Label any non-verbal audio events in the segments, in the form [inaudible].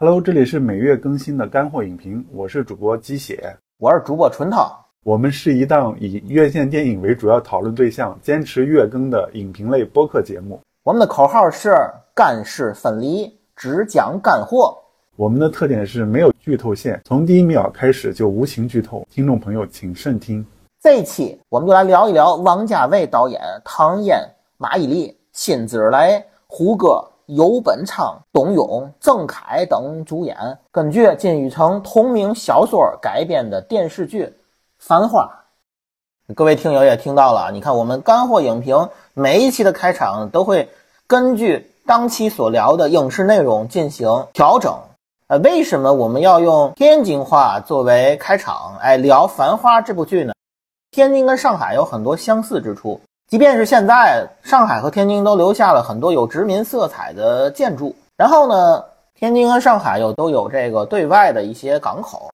Hello，这里是每月更新的干货影评，我是主播鸡血，我是主播纯套。我们是一档以院线电影为主要讨论对象、坚持月更的影评类播客节目。我们的口号是干事分离，只讲干货。我们的特点是没有剧透线，从第一秒开始就无情剧透，听众朋友请慎听。这一期我们就来聊一聊王家卫导演、唐嫣、马伊琍、辛芷蕾、胡歌、游本昌、董永、郑恺等主演，根据金宇澄同名小说改编的电视剧《繁花》。各位听友也听到了，你看我们干货影评每一期的开场都会根据当期所聊的影视内容进行调整。呃，为什么我们要用天津话作为开场？哎，聊《繁花》这部剧呢？天津跟上海有很多相似之处，即便是现在，上海和天津都留下了很多有殖民色彩的建筑。然后呢，天津和上海又都有这个对外的一些港口，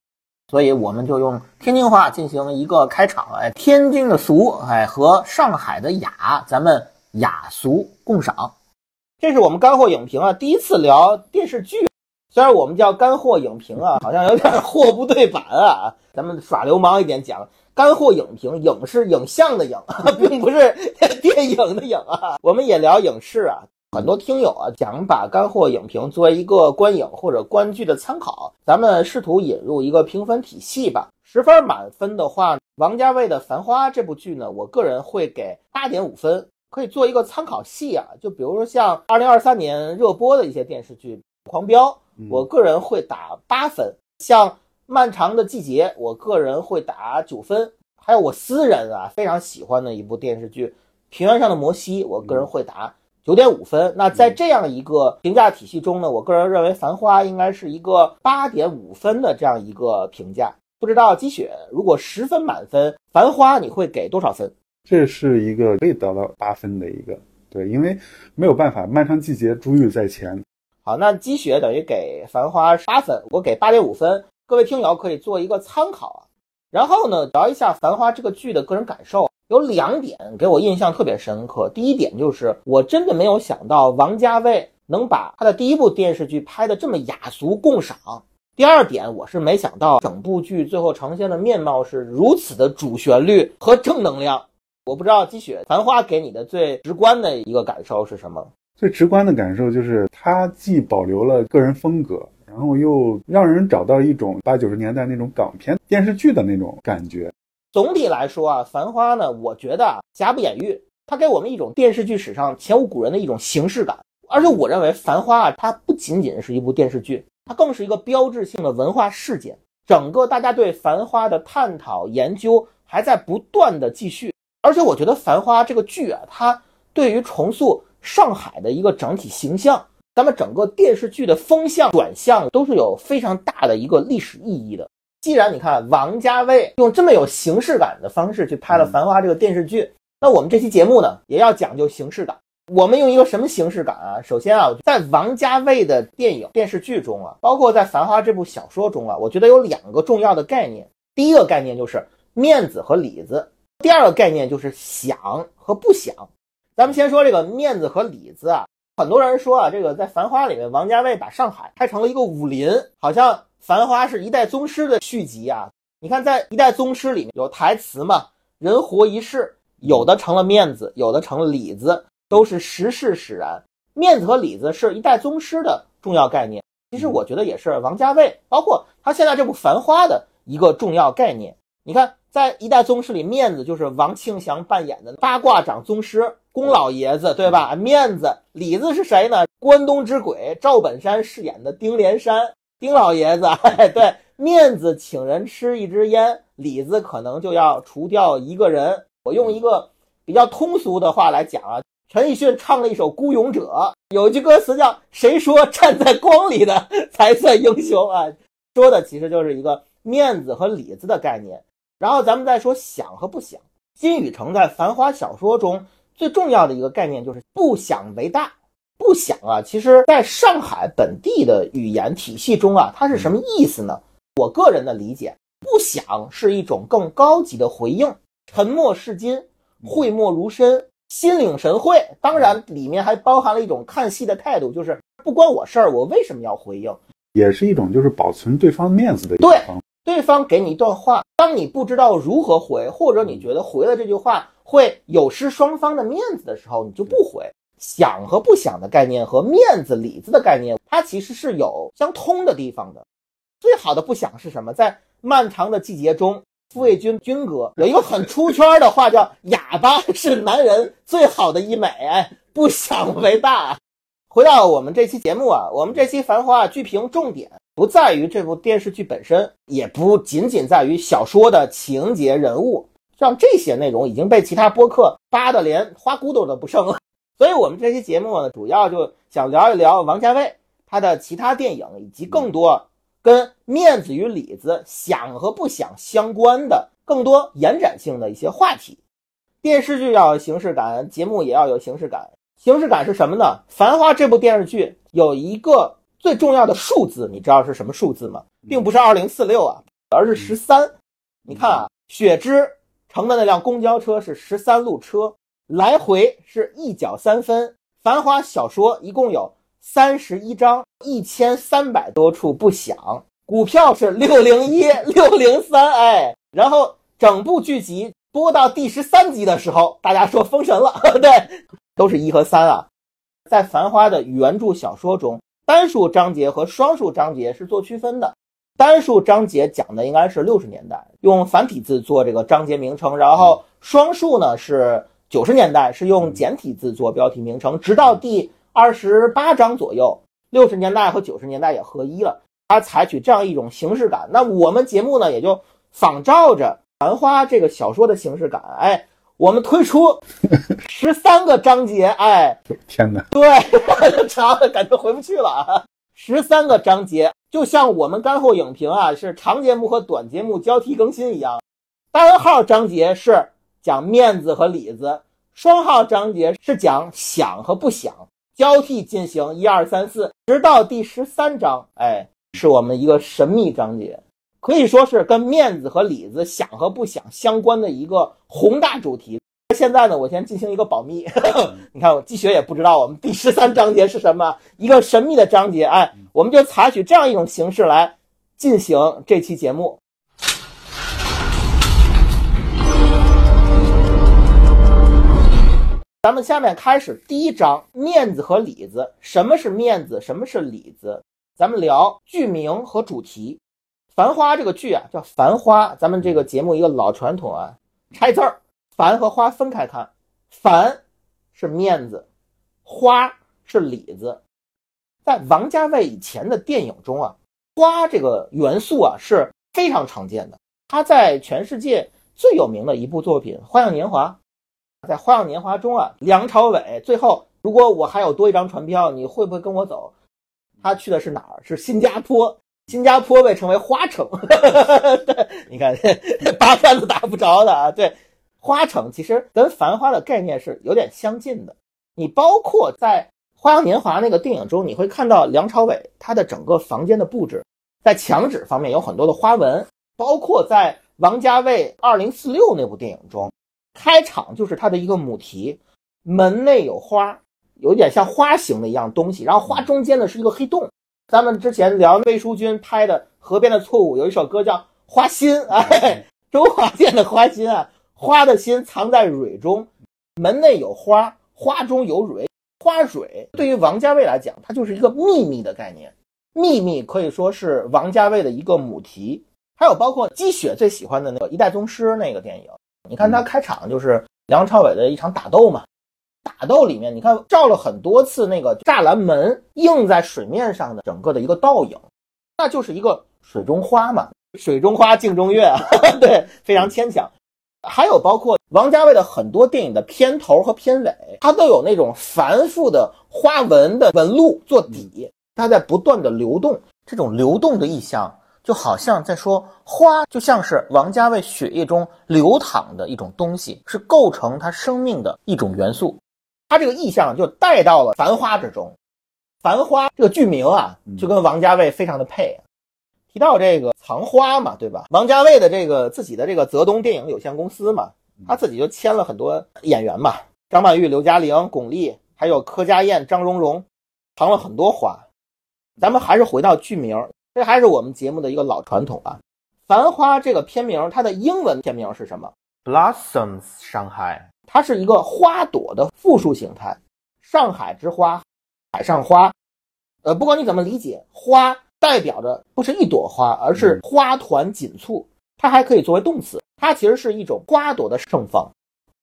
所以我们就用天津话进行一个开场。哎，天津的俗，哎，和上海的雅，咱们雅俗共赏。这是我们干货影评啊，第一次聊电视剧。虽然我们叫干货影评啊，好像有点货不对版啊，咱们耍流氓一点讲。干货影评，影是影像的影，[laughs] 并不是 [laughs] 电影的影啊。我们也聊影视啊，很多听友啊想把干货影评作为一个观影或者观剧的参考，咱们试图引入一个评分体系吧。十分满分的话，王家卫的《繁花》这部剧呢，我个人会给八点五分，可以做一个参考系啊。就比如说像二零二三年热播的一些电视剧，《狂飙》，我个人会打八分，像。漫长的季节，我个人会打九分。还有我私人啊非常喜欢的一部电视剧《平原上的摩西》，我个人会打九点五分。那在这样一个评价体系中呢，我个人认为《繁花》应该是一个八点五分的这样一个评价。不知道积雪，如果十分满分，《繁花》你会给多少分？这是一个可以得到八分的一个，对，因为没有办法，《漫长季节》珠玉在前。好，那积雪等于给《繁花》八分，我给八点五分。各位听友可以做一个参考啊，然后呢聊一下《繁花》这个剧的个人感受，有两点给我印象特别深刻。第一点就是我真的没有想到王家卫能把他的第一部电视剧拍的这么雅俗共赏。第二点，我是没想到整部剧最后呈现的面貌是如此的主旋律和正能量。我不知道积雪《繁花》给你的最直观的一个感受是什么？最直观的感受就是它既保留了个人风格。然后又让人找到一种八九十年代那种港片电视剧的那种感觉。总体来说啊，《繁花》呢，我觉得啊，瑕不掩瑜，它给我们一种电视剧史上前无古人的一种形式感。而且我认为，《繁花》啊，它不仅仅是一部电视剧，它更是一个标志性的文化事件。整个大家对《繁花》的探讨研究还在不断的继续。而且我觉得，《繁花》这个剧啊，它对于重塑上海的一个整体形象。咱们整个电视剧的风向转向都是有非常大的一个历史意义的。既然你看王家卫用这么有形式感的方式去拍了《繁花》这个电视剧，那我们这期节目呢也要讲究形式感。我们用一个什么形式感啊？首先啊，在王家卫的电影电视剧中啊，包括在《繁花》这部小说中啊，我觉得有两个重要的概念。第一个概念就是面子和里子，第二个概念就是想和不想。咱们先说这个面子和里子啊。很多人说啊，这个在《繁花》里面，王家卫把上海拍成了一个武林，好像《繁花》是一代宗师的续集啊。你看，在一代宗师里面有台词嘛，“人活一世”，有的成了面子，有的成了里子，都是时势使然。面子和里子是一代宗师的重要概念，其实我觉得也是王家卫，包括他现在这部《繁花》的一个重要概念。你看，在一代宗师里，面子就是王庆祥扮演的八卦掌宗师。宫老爷子对吧？面子里子是谁呢？关东之鬼赵本山饰演的丁连山，丁老爷子。[laughs] 对，面子请人吃一支烟，里子可能就要除掉一个人。我用一个比较通俗的话来讲啊，陈奕迅唱了一首《孤勇者》，有一句歌词叫“谁说站在光里的才算英雄啊”，说的其实就是一个面子和里子的概念。然后咱们再说想和不想。金宇澄在《繁花》小说中。最重要的一个概念就是不想为大，不想啊，其实在上海本地的语言体系中啊，它是什么意思呢？我个人的理解，不想是一种更高级的回应，沉默是金，讳莫如深，心领神会。当然，里面还包含了一种看戏的态度，就是不关我事儿，我为什么要回应？也是一种就是保存对方面子的一方法。对方给你一段话，当你不知道如何回，或者你觉得回了这句话会有失双方的面子的时候，你就不回。想和不想的概念和面子、里子的概念，它其实是有相通的地方的。最好的不想是什么？在漫长的季节中，傅卫军军哥有一个很出圈的话，叫“哑巴是男人最好的医美”，哎，不想为大。回到我们这期节目啊，我们这期《繁花》剧评重点不在于这部电视剧本身，也不仅仅在于小说的情节、人物，像这些内容已经被其他播客扒得连花骨朵都不剩了。所以，我们这期节目呢，主要就想聊一聊王家卫他的其他电影，以及更多跟面子与里子、想和不想相关的更多延展性的一些话题。电视剧要有形式感，节目也要有形式感。形式感是什么呢？《繁花》这部电视剧有一个最重要的数字，你知道是什么数字吗？并不是二零四六啊，而是十三。你看啊，雪芝乘的那辆公交车是十三路车，来回是一角三分。《繁花》小说一共有三十一章，一千三百多处不响。股票是六零一、六零三，哎，然后整部剧集播到第十三集的时候，大家说封神了，[laughs] 对。都是一和三啊，在《繁花》的原著小说中，单数章节和双数章节是做区分的。单数章节讲的应该是六十年代，用繁体字做这个章节名称；然后双数呢是九十年代，是用简体字做标题名称。直到第二十八章左右，六十年代和九十年代也合一了，它采取这样一种形式感。那我们节目呢，也就仿照着《繁花》这个小说的形式感，哎。我们推出十三个章节，哎，天哪，对，长了感觉回不去了啊！十三个章节，就像我们干货影评啊，是长节目和短节目交替更新一样。单号章节是讲面子和里子，双号章节是讲想和不想，交替进行，一二三四，直到第十三章，哎，是我们一个神秘章节。可以说是跟面子和里子想和不想相关的一个宏大主题。现在呢，我先进行一个保密。[laughs] 你看，我季雪也不知道我们第十三章节是什么，一个神秘的章节。哎，我们就采取这样一种形式来进行这期节目。咱们下面开始第一章：面子和里子。什么是面子？什么是里子？咱们聊剧名和主题。《繁花》这个剧啊，叫《繁花》。咱们这个节目一个老传统啊，拆字儿，繁和花分开看。繁是面子，花是里子。在王家卫以前的电影中啊，花这个元素啊是非常常见的。他在全世界最有名的一部作品《花样年华》，在《花样年华》中啊，梁朝伟最后，如果我还有多一张船票，你会不会跟我走？他去的是哪儿？是新加坡。新加坡被称为花城，[laughs] 对，你看 [laughs] 八竿子打不着的啊。对，花城其实跟繁花的概念是有点相近的。你包括在《花样年华》那个电影中，你会看到梁朝伟他的整个房间的布置，在墙纸方面有很多的花纹，包括在王家卫《二零四六》那部电影中，开场就是他的一个母题，门内有花，有点像花形的一样东西，然后花中间呢是一个黑洞。咱们之前聊魏淑君拍的《河边的错误》，有一首歌叫《花心》，哎，[laughs] 周华健的《花心》啊，花的心藏在蕊中，门内有花，花中有蕊，花蕊对于王家卫来讲，它就是一个秘密的概念，秘密可以说是王家卫的一个母题。还有包括积雪最喜欢的那个《一代宗师》那个电影，你看他开场就是梁朝伟的一场打斗嘛。打斗里面，你看照了很多次那个栅栏门映在水面上的整个的一个倒影，那就是一个水中花嘛，水中花镜中月，[laughs] 对，非常牵强。还有包括王家卫的很多电影的片头和片尾，它都有那种繁复的花纹的纹路做底，它在不断的流动，这种流动的意象就好像在说花，就像是王家卫血液中流淌的一种东西，是构成他生命的一种元素。他这个意象就带到了《繁花》之中，《繁花》这个剧名啊，就跟王家卫非常的配。提到这个藏花嘛，对吧？王家卫的这个自己的这个泽东电影有限公司嘛，他自己就签了很多演员嘛，张曼玉、刘嘉玲、巩俐，还有柯佳燕、张荣荣，藏了很多花。咱们还是回到剧名，这还是我们节目的一个老传统啊。《繁花》这个片名，它的英文片名是什么？Blossoms Shanghai，它是一个花朵的复数形态，上海之花，海上花。呃，不管你怎么理解，花代表着不是一朵花，而是花团锦簇。它还可以作为动词，它其实是一种花朵的盛放。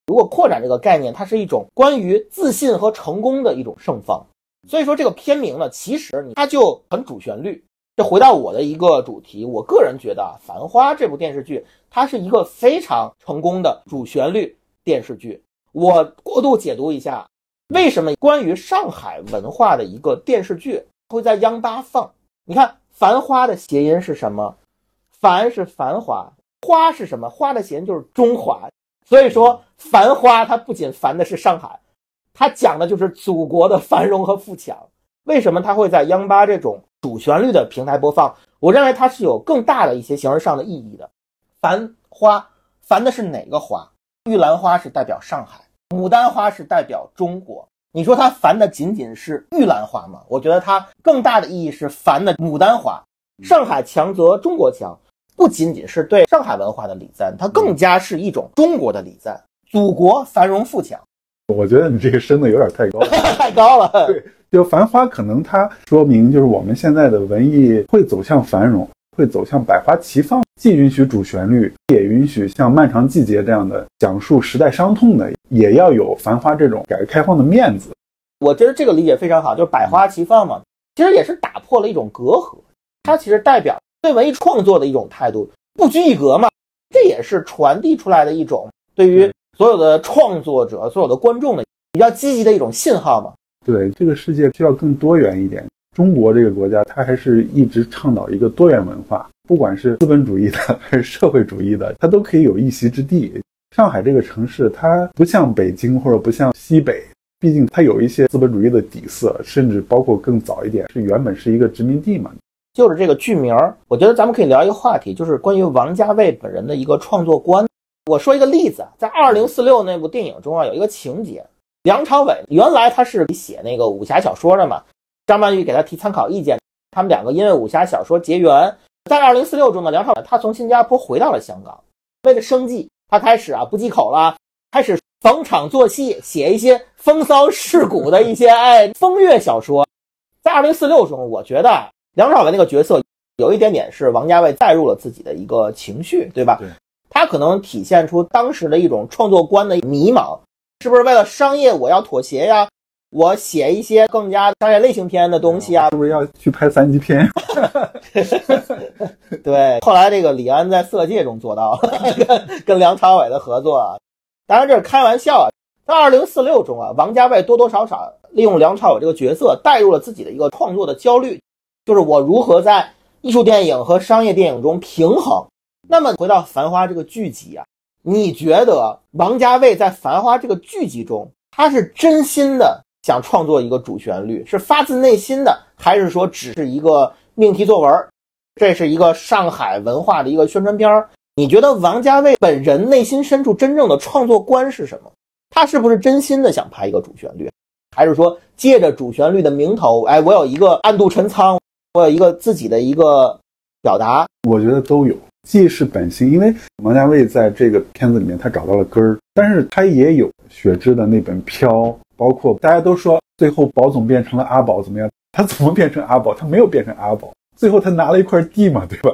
如果扩展这个概念，它是一种关于自信和成功的一种盛放。所以说这个片名呢，其实它就很主旋律。这回到我的一个主题，我个人觉得啊，《繁花》这部电视剧，它是一个非常成功的主旋律电视剧。我过度解读一下，为什么关于上海文化的一个电视剧会在央八放？你看，《繁花》的谐音是什么？繁是繁华，花是什么？花的谐音就是中华，所以说繁花它不仅繁的是上海，它讲的就是祖国的繁荣和富强。为什么它会在央八这种主旋律的平台播放？我认为它是有更大的一些形式上的意义的。繁花，繁的是哪个花？玉兰花是代表上海，牡丹花是代表中国。你说它繁的仅仅是玉兰花吗？我觉得它更大的意义是繁的牡丹花。上海强则中国强。不仅仅是对上海文化的礼赞，它更加是一种中国的礼赞。祖国繁荣富强，我觉得你这个升的有点太高，[laughs] 太高了。对，就繁花，可能它说明就是我们现在的文艺会走向繁荣，会走向百花齐放，既允许主旋律，也允许像漫长季节这样的讲述时代伤痛的，也要有繁花这种改革开放的面子。我觉得这个理解非常好，就是百花齐放嘛，其实也是打破了一种隔阂，它其实代表。对文艺创作的一种态度，不拘一格嘛，这也是传递出来的一种对于所有的创作者、所有的观众的比较积极的一种信号嘛。对，这个世界需要更多元一点。中国这个国家，它还是一直倡导一个多元文化，不管是资本主义的 [laughs] 还是社会主义的，它都可以有一席之地。上海这个城市，它不像北京或者不像西北，毕竟它有一些资本主义的底色，甚至包括更早一点，是原本是一个殖民地嘛。就是这个剧名，我觉得咱们可以聊一个话题，就是关于王家卫本人的一个创作观。我说一个例子，在《二零四六》那部电影中啊，有一个情节，梁朝伟原来他是写那个武侠小说的嘛，张曼玉给他提参考意见，他们两个因为武侠小说结缘。在《二零四六》中呢，梁朝伟他从新加坡回到了香港，为了生计，他开始啊不忌口了，开始逢场作戏，写一些风骚世故的一些哎风月小说。在《二零四六》中，我觉得。梁朝伟那个角色有一点点是王家卫带入了自己的一个情绪，对吧？对，他可能体现出当时的一种创作观的迷茫，是不是为了商业我要妥协呀？我写一些更加商业类型片的东西啊？是不是要去拍三级片？[laughs] 对，后来这个李安在《色戒》中做到了，[laughs] 跟梁朝伟的合作啊，当然这是开玩笑啊。在《二零四六》中啊，王家卫多多少少利用梁朝伟这个角色带入了自己的一个创作的焦虑。就是我如何在艺术电影和商业电影中平衡。那么回到《繁花》这个剧集啊，你觉得王家卫在《繁花》这个剧集中，他是真心的想创作一个主旋律，是发自内心的，还是说只是一个命题作文？这是一个上海文化的一个宣传片儿。你觉得王家卫本人内心深处真正的创作观是什么？他是不是真心的想拍一个主旋律，还是说借着主旋律的名头，哎，我有一个暗度陈仓？我有一个自己的一个表达，我觉得都有，既是本心，因为王家卫在这个片子里面他找到了根儿，但是他也有雪芝的那本《飘》，包括大家都说最后宝总变成了阿宝怎么样？他怎么变成阿宝？他没有变成阿宝，最后他拿了一块地嘛，对吧？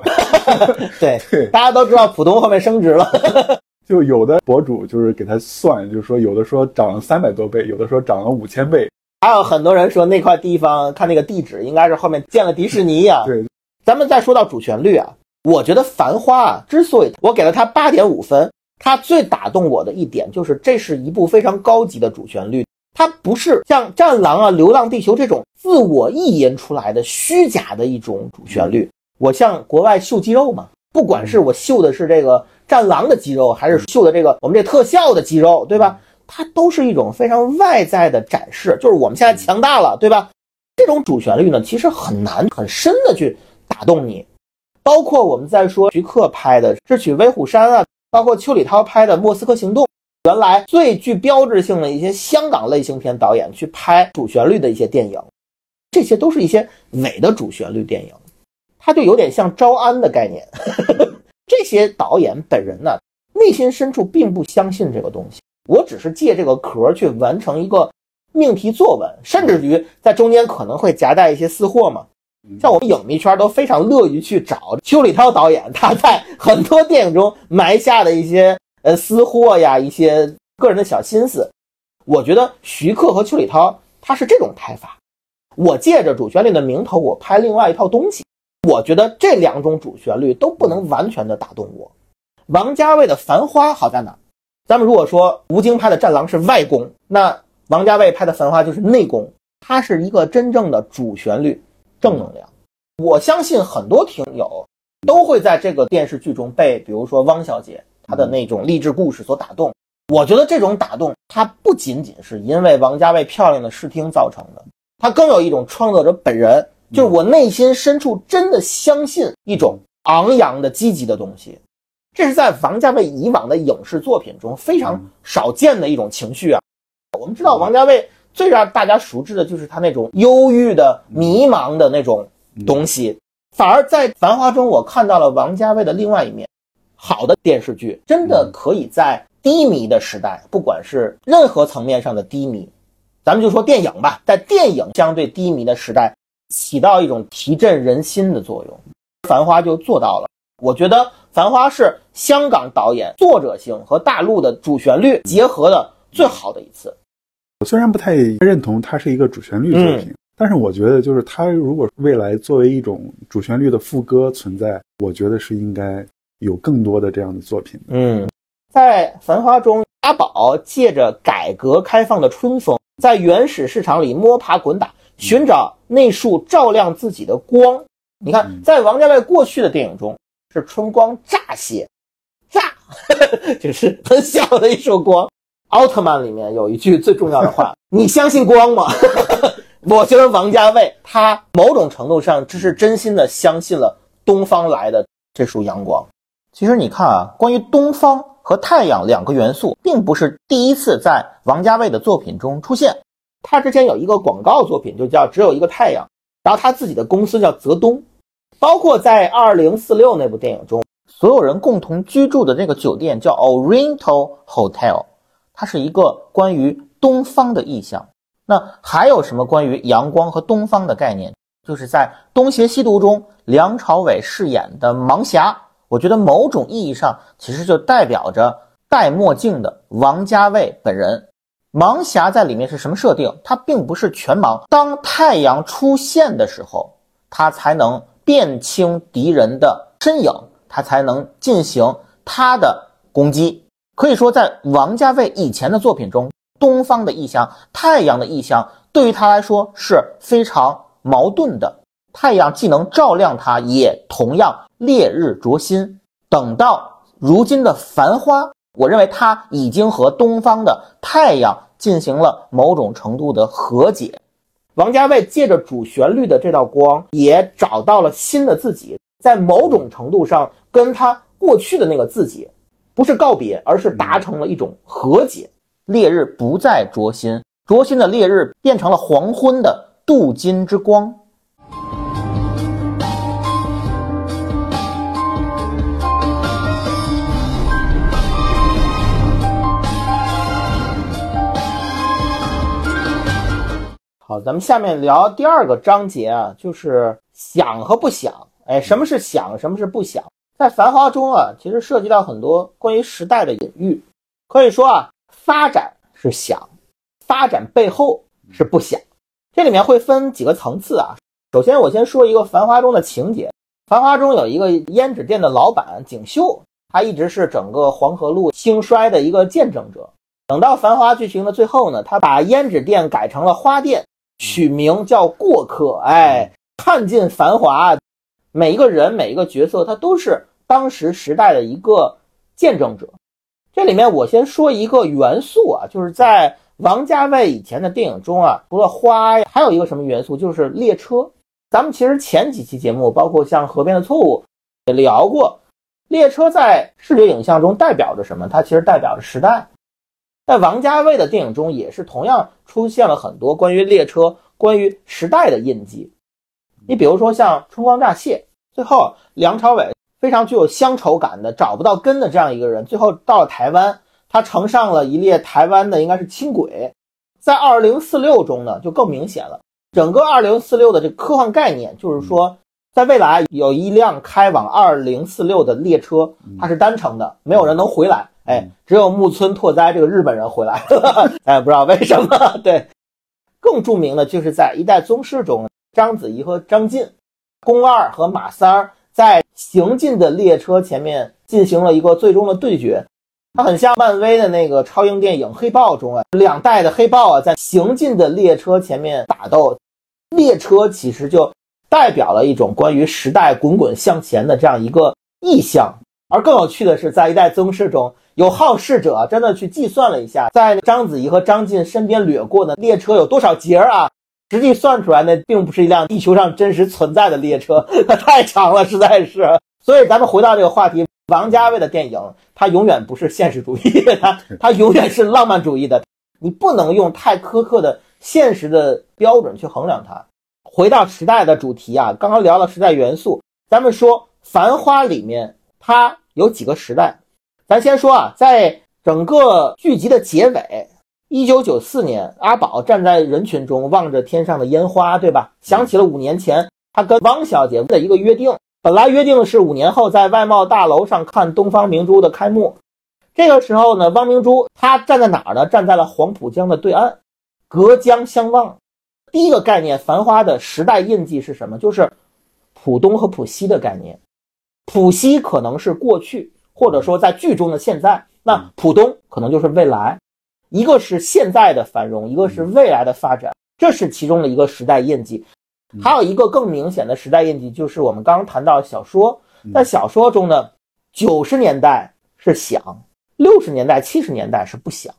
[laughs] 对对，大家都知道浦东后面升值了，[laughs] 就有的博主就是给他算，就是说有的说涨了三百多倍，有的说涨了五千倍。还有很多人说那块地方看那个地址应该是后面建了迪士尼呀。对，咱们再说到主旋律啊，我觉得《繁花》啊，之所以我给了他八点五分，它最打动我的一点就是这是一部非常高级的主旋律，它不是像《战狼》啊、《流浪地球》这种自我意淫出来的虚假的一种主旋律。我向国外秀肌肉嘛，不管是我秀的是这个战狼的肌肉，还是秀的这个我们这特效的肌肉，对吧？它都是一种非常外在的展示，就是我们现在强大了，对吧？这种主旋律呢，其实很难很深的去打动你。包括我们在说徐克拍的《智取威虎山》啊，包括邱礼涛拍的《莫斯科行动》，原来最具标志性的一些香港类型片导演去拍主旋律的一些电影，这些都是一些伪的主旋律电影，它就有点像招安的概念。[laughs] 这些导演本人呢，内心深处并不相信这个东西，我只是借这个壳去完成一个命题作文，甚至于在中间可能会夹带一些私货嘛。像我们影迷圈都非常乐于去找邱礼涛导演他在很多电影中埋下的一些呃私货呀，一些个人的小心思。我觉得徐克和邱礼涛他是这种拍法，我借着主旋律的名头，我拍另外一套东西。我觉得这两种主旋律都不能完全的打动我。王家卫的《繁花》好在哪？咱们如果说吴京拍的《战狼》是外功，那王家卫拍的《繁花》就是内功，它是一个真正的主旋律。正能量，我相信很多听友都会在这个电视剧中被，比如说汪小姐她的那种励志故事所打动。我觉得这种打动，它不仅仅是因为王家卫漂亮的视听造成的，它更有一种创作者本人，就是我内心深处真的相信一种昂扬的积极的东西。这是在王家卫以往的影视作品中非常少见的一种情绪啊。我们知道王家卫。最让大家熟知的就是他那种忧郁的、迷茫的那种东西，反而在《繁花》中，我看到了王家卫的另外一面。好的电视剧真的可以在低迷的时代，不管是任何层面上的低迷，咱们就说电影吧，在电影相对低迷的时代，起到一种提振人心的作用。《繁花》就做到了。我觉得《繁花》是香港导演作者性和大陆的主旋律结合的最好的一次。我虽然不太认同它是一个主旋律作品，但是我觉得就是它如果未来作为一种主旋律的副歌存在，我觉得是应该有更多的这样的作品。嗯，在《繁花》中，阿宝借着改革开放的春风，在原始市场里摸爬滚打，寻找那束照亮自己的光。你看，在王家卫过去的电影中，是春光乍泄，乍，[laughs] 就是很小的一束光。奥特曼里面有一句最重要的话：“ [laughs] 你相信光吗？” [laughs] 我觉得王家卫他某种程度上这是真心的相信了东方来的这束阳光。其实你看啊，关于东方和太阳两个元素，并不是第一次在王家卫的作品中出现。他之前有一个广告作品就叫《只有一个太阳》，然后他自己的公司叫泽东，包括在二零四六那部电影中，所有人共同居住的那个酒店叫 Oriental Hotel。它是一个关于东方的意象。那还有什么关于阳光和东方的概念？就是在《东邪西毒》中，梁朝伟饰演的盲侠，我觉得某种意义上其实就代表着戴墨镜的王家卫本人。盲侠在里面是什么设定？他并不是全盲，当太阳出现的时候，他才能辨清敌人的身影，他才能进行他的攻击。可以说，在王家卫以前的作品中，东方的意象、太阳的意象，对于他来说是非常矛盾的。太阳既能照亮他，也同样烈日灼心。等到如今的繁花，我认为它已经和东方的太阳进行了某种程度的和解。王家卫借着主旋律的这道光，也找到了新的自己，在某种程度上跟他过去的那个自己。不是告别，而是达成了一种和解。烈日不再灼心，灼心的烈日变成了黄昏的镀金之光。好，咱们下面聊第二个章节啊，就是想和不想。哎，什么是想？什么是不想？在《繁花》中啊，其实涉及到很多关于时代的隐喻。可以说啊，发展是想，发展背后是不想。这里面会分几个层次啊。首先，我先说一个《繁花》中的情节。《繁花》中有一个胭脂店的老板景秀，他一直是整个黄河路兴衰的一个见证者。等到《繁花》剧情的最后呢，他把胭脂店改成了花店，取名叫过客。哎，看尽繁华。每一个人，每一个角色，他都是当时时代的一个见证者。这里面我先说一个元素啊，就是在王家卫以前的电影中啊，除了花，还有一个什么元素，就是列车。咱们其实前几期节目，包括像《河边的错误》也聊过，列车在视觉影像中代表着什么？它其实代表着时代。在王家卫的电影中，也是同样出现了很多关于列车、关于时代的印记。你比如说像《春光乍泄》，最后梁朝伟非常具有乡愁感的找不到根的这样一个人，最后到了台湾，他乘上了一列台湾的应该是轻轨。在二零四六中呢，就更明显了。整个二零四六的这科幻概念，就是说，在未来有一辆开往二零四六的列车，它是单程的，没有人能回来。哎，只有木村拓哉这个日本人回来，[laughs] 哎，不知道为什么。[laughs] 对，更著名的就是在《一代宗师》中，章子怡和张晋，宫二和马三儿在行进的列车前面进行了一个最终的对决。它很像漫威的那个超英电影《黑豹》中啊，两代的黑豹啊在行进的列车前面打斗。列车其实就代表了一种关于时代滚滚向前的这样一个意象。而更有趣的是，在《一代宗师》中。有好事者真的去计算了一下，在章子怡和张晋身边掠过的列车有多少节啊？实际算出来，那并不是一辆地球上真实存在的列车，它 [laughs] 太长了，实在是。所以咱们回到这个话题，王家卫的电影，它永远不是现实主义，[laughs] 它它永远是浪漫主义的。你不能用太苛刻的现实的标准去衡量它。回到时代的主题啊，刚刚聊了时代元素，咱们说《繁花》里面它有几个时代？咱先说啊，在整个剧集的结尾，一九九四年，阿宝站在人群中望着天上的烟花，对吧？想起了五年前他跟汪小姐的一个约定，本来约定的是五年后在外贸大楼上看东方明珠的开幕。这个时候呢，汪明珠她站在哪儿呢？站在了黄浦江的对岸，隔江相望。第一个概念，繁花的时代印记是什么？就是浦东和浦西的概念。浦西可能是过去。或者说，在剧中的现在，那浦东可能就是未来，一个是现在的繁荣，一个是未来的发展，这是其中的一个时代印记。还有一个更明显的时代印记，就是我们刚刚谈到小说，在小说中呢，九十年代是想，六十年代、七十年代是不想。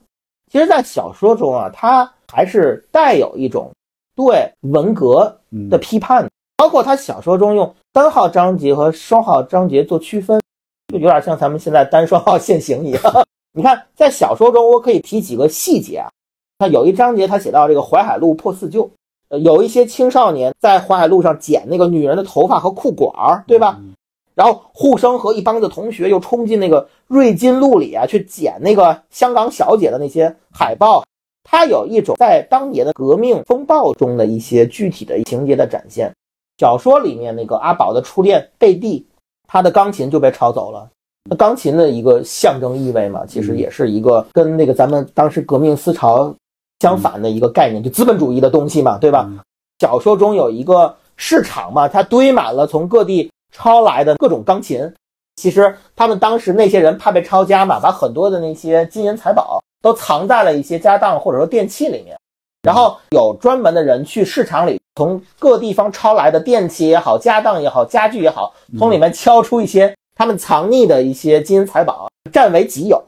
其实，在小说中啊，它还是带有一种对文革的批判，包括他小说中用单号章节和双号章节做区分。就有点像咱们现在单双号限行一样。你看，在小说中，我可以提几个细节啊。他有一章节，他写到这个淮海路破四旧，呃，有一些青少年在淮海路上捡那个女人的头发和裤管儿，对吧？然后护生和一帮子同学又冲进那个瑞金路里啊，去捡那个香港小姐的那些海报。他有一种在当年的革命风暴中的一些具体的情节的展现。小说里面那个阿宝的初恋贝蒂。他的钢琴就被抄走了，那钢琴的一个象征意味嘛，其实也是一个跟那个咱们当时革命思潮相反的一个概念，就资本主义的东西嘛，对吧？小说中有一个市场嘛，它堆满了从各地抄来的各种钢琴。其实他们当时那些人怕被抄家嘛，把很多的那些金银财宝都藏在了一些家当或者说电器里面，然后有专门的人去市场里。从各地方抄来的电器也好，家当也好，家具也好，从里面敲出一些他们藏匿的一些金银财宝，占为己有。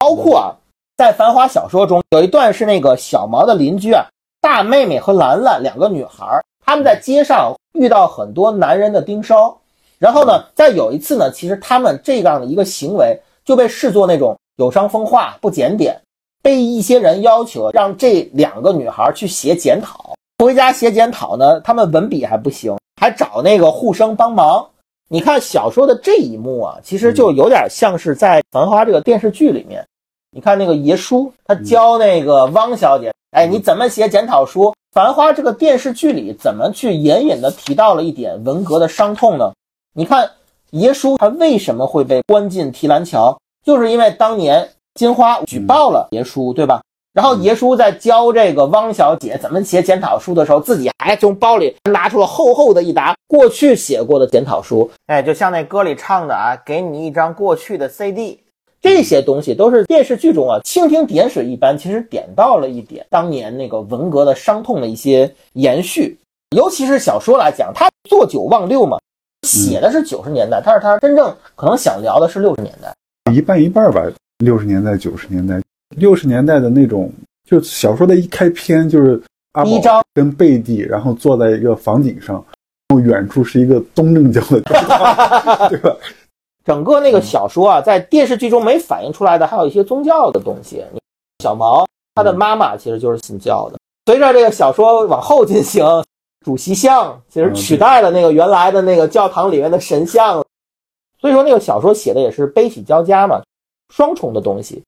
包括啊，在繁华小说中有一段是那个小毛的邻居啊，大妹妹和兰兰两个女孩，他们在街上遇到很多男人的盯梢，然后呢，在有一次呢，其实他们这样的一个行为就被视作那种有伤风化、不检点，被一些人要求让这两个女孩去写检讨。回家写检讨呢，他们文笔还不行，还找那个护生帮忙。你看小说的这一幕啊，其实就有点像是在《繁花》这个电视剧里面。你看那个爷叔，他教那个汪小姐，哎，你怎么写检讨书？《繁花》这个电视剧里怎么去隐隐的提到了一点文革的伤痛呢？你看爷叔他为什么会被关进提篮桥，就是因为当年金花举报了爷叔，对吧？然后爷叔在教这个汪小姐怎么写检讨书的时候，自己还从包里拿出了厚厚的一沓过去写过的检讨书。哎，就像那歌里唱的啊，给你一张过去的 CD，这些东西都是电视剧中啊蜻蜓点水一般，其实点到了一点当年那个文革的伤痛的一些延续。尤其是小说来讲，他做九忘六嘛，写的是九十年代，但是他真正可能想聊的是六十年代，一半一半吧，六十年代九十年代。六十年代的那种，就小说的一开篇就是阿宝跟贝蒂，然后坐在一个房顶上，然后远处是一个东正教的，[laughs] 对吧？[laughs] 整个那个小说啊，在电视剧中没反映出来的，还有一些宗教的东西。小毛他的妈妈其实就是信教的。随着这个小说往后进行，主席像其实取代了那个原来的那个教堂里面的神像，所以说那个小说写的也是悲喜交加嘛，双重的东西。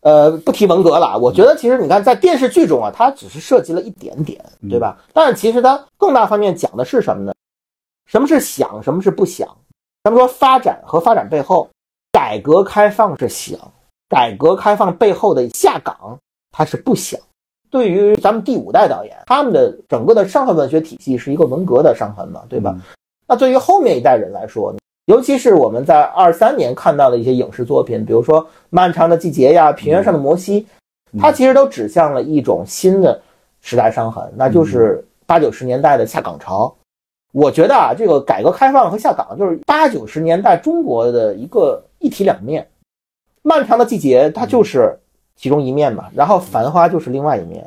呃，不提文革了，我觉得其实你看在电视剧中啊，它只是涉及了一点点，对吧？但是其实它更大方面讲的是什么呢？什么是想，什么是不想？咱们说发展和发展背后，改革开放是想，改革开放背后的下岗它是不想。对于咱们第五代导演，他们的整个的伤痕文学体系是一个文革的伤痕嘛，对吧？那对于后面一代人来说呢？尤其是我们在二三年看到的一些影视作品，比如说《漫长的季节》呀，《平原上的摩西》，它其实都指向了一种新的时代伤痕，那就是八九十年代的下岗潮。我觉得啊，这个改革开放和下岗就是八九十年代中国的一个一体两面，《漫长的季节》它就是其中一面嘛，然后《繁花》就是另外一面，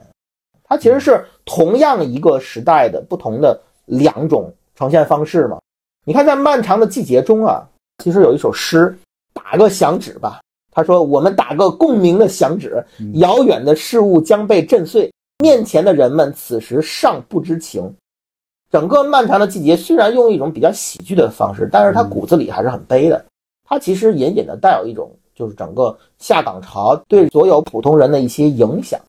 它其实是同样一个时代的不同的两种呈现方式嘛。你看，在漫长的季节中啊，其实有一首诗，打个响指吧。他说：“我们打个共鸣的响指，遥远的事物将被震碎，面前的人们此时尚不知情。”整个漫长的季节虽然用一种比较喜剧的方式，但是它骨子里还是很悲的。它其实隐隐的带有一种，就是整个下岗潮对所有普通人的一些影响。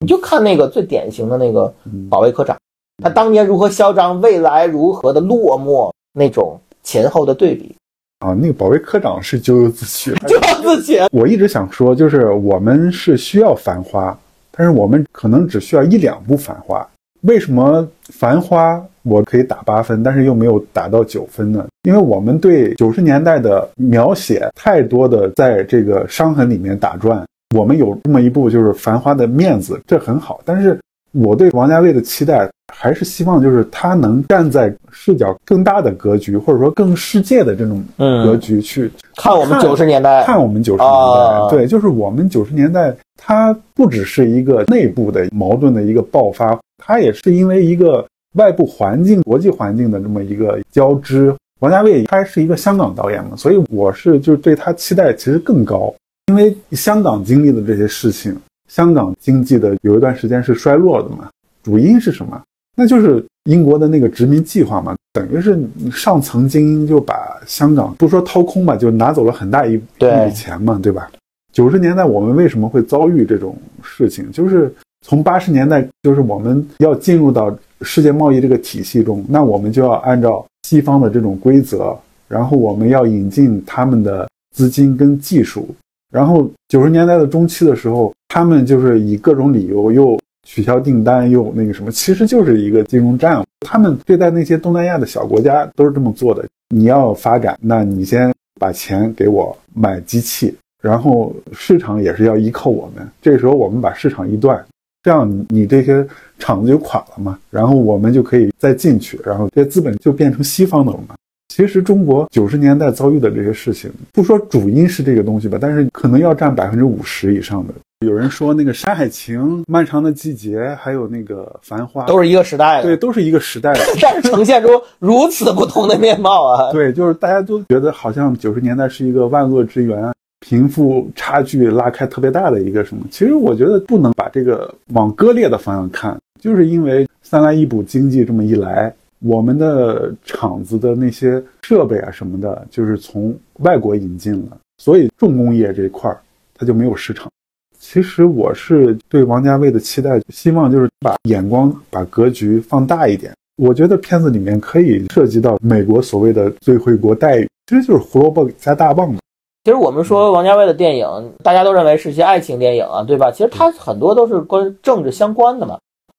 你就看那个最典型的那个保卫科长，他当年如何嚣张，未来如何的落寞。那种前后的对比啊，那个保卫科长是咎由自取，[laughs] 咎由自取。我一直想说，就是我们是需要繁花，但是我们可能只需要一两部繁花。为什么繁花我可以打八分，但是又没有打到九分呢？因为我们对九十年代的描写太多的在这个伤痕里面打转。我们有这么一部就是繁花的面子，这很好，但是。我对王家卫的期待还是希望，就是他能站在视角更大的格局，或者说更世界的这种格局去看我们九十年代，看我们九十年代。对，就是我们九十年代，它不只是一个内部的矛盾的一个爆发，它也是因为一个外部环境、国际环境的这么一个交织。王家卫他是一个香港导演嘛，所以我是就是对他期待其实更高，因为香港经历的这些事情。香港经济的有一段时间是衰落的嘛，主因是什么？那就是英国的那个殖民计划嘛，等于是上层精英就把香港不说掏空吧，就拿走了很大一一笔钱嘛，对吧？九十年代我们为什么会遭遇这种事情？就是从八十年代，就是我们要进入到世界贸易这个体系中，那我们就要按照西方的这种规则，然后我们要引进他们的资金跟技术。然后九十年代的中期的时候，他们就是以各种理由又取消订单，又那个什么，其实就是一个金融战。他们对待那些东南亚的小国家都是这么做的。你要发展，那你先把钱给我买机器，然后市场也是要依靠我们。这时候我们把市场一断，这样你这些厂子就垮了嘛，然后我们就可以再进去，然后这资本就变成西方的了嘛。其实中国九十年代遭遇的这些事情，不说主因是这个东西吧，但是可能要占百分之五十以上的。有人说那个《山海情》《漫长的季节》还有那个《繁花》都是一个时代的，对，都是一个时代的，[laughs] 但是呈现出如此不同的面貌啊！对，就是大家都觉得好像九十年代是一个万恶之源，贫富差距拉开特别大的一个什么？其实我觉得不能把这个往割裂的方向看，就是因为三来一补经济这么一来。我们的厂子的那些设备啊什么的，就是从外国引进了，所以重工业这一块儿它就没有市场。其实我是对王家卫的期待，希望就是把眼光、把格局放大一点。我觉得片子里面可以涉及到美国所谓的最惠国待遇，其实就是胡萝卜加大棒嘛。其实我们说王家卫的电影，大家都认为是些爱情电影啊，对吧？其实它很多都是跟政治相关的嘛。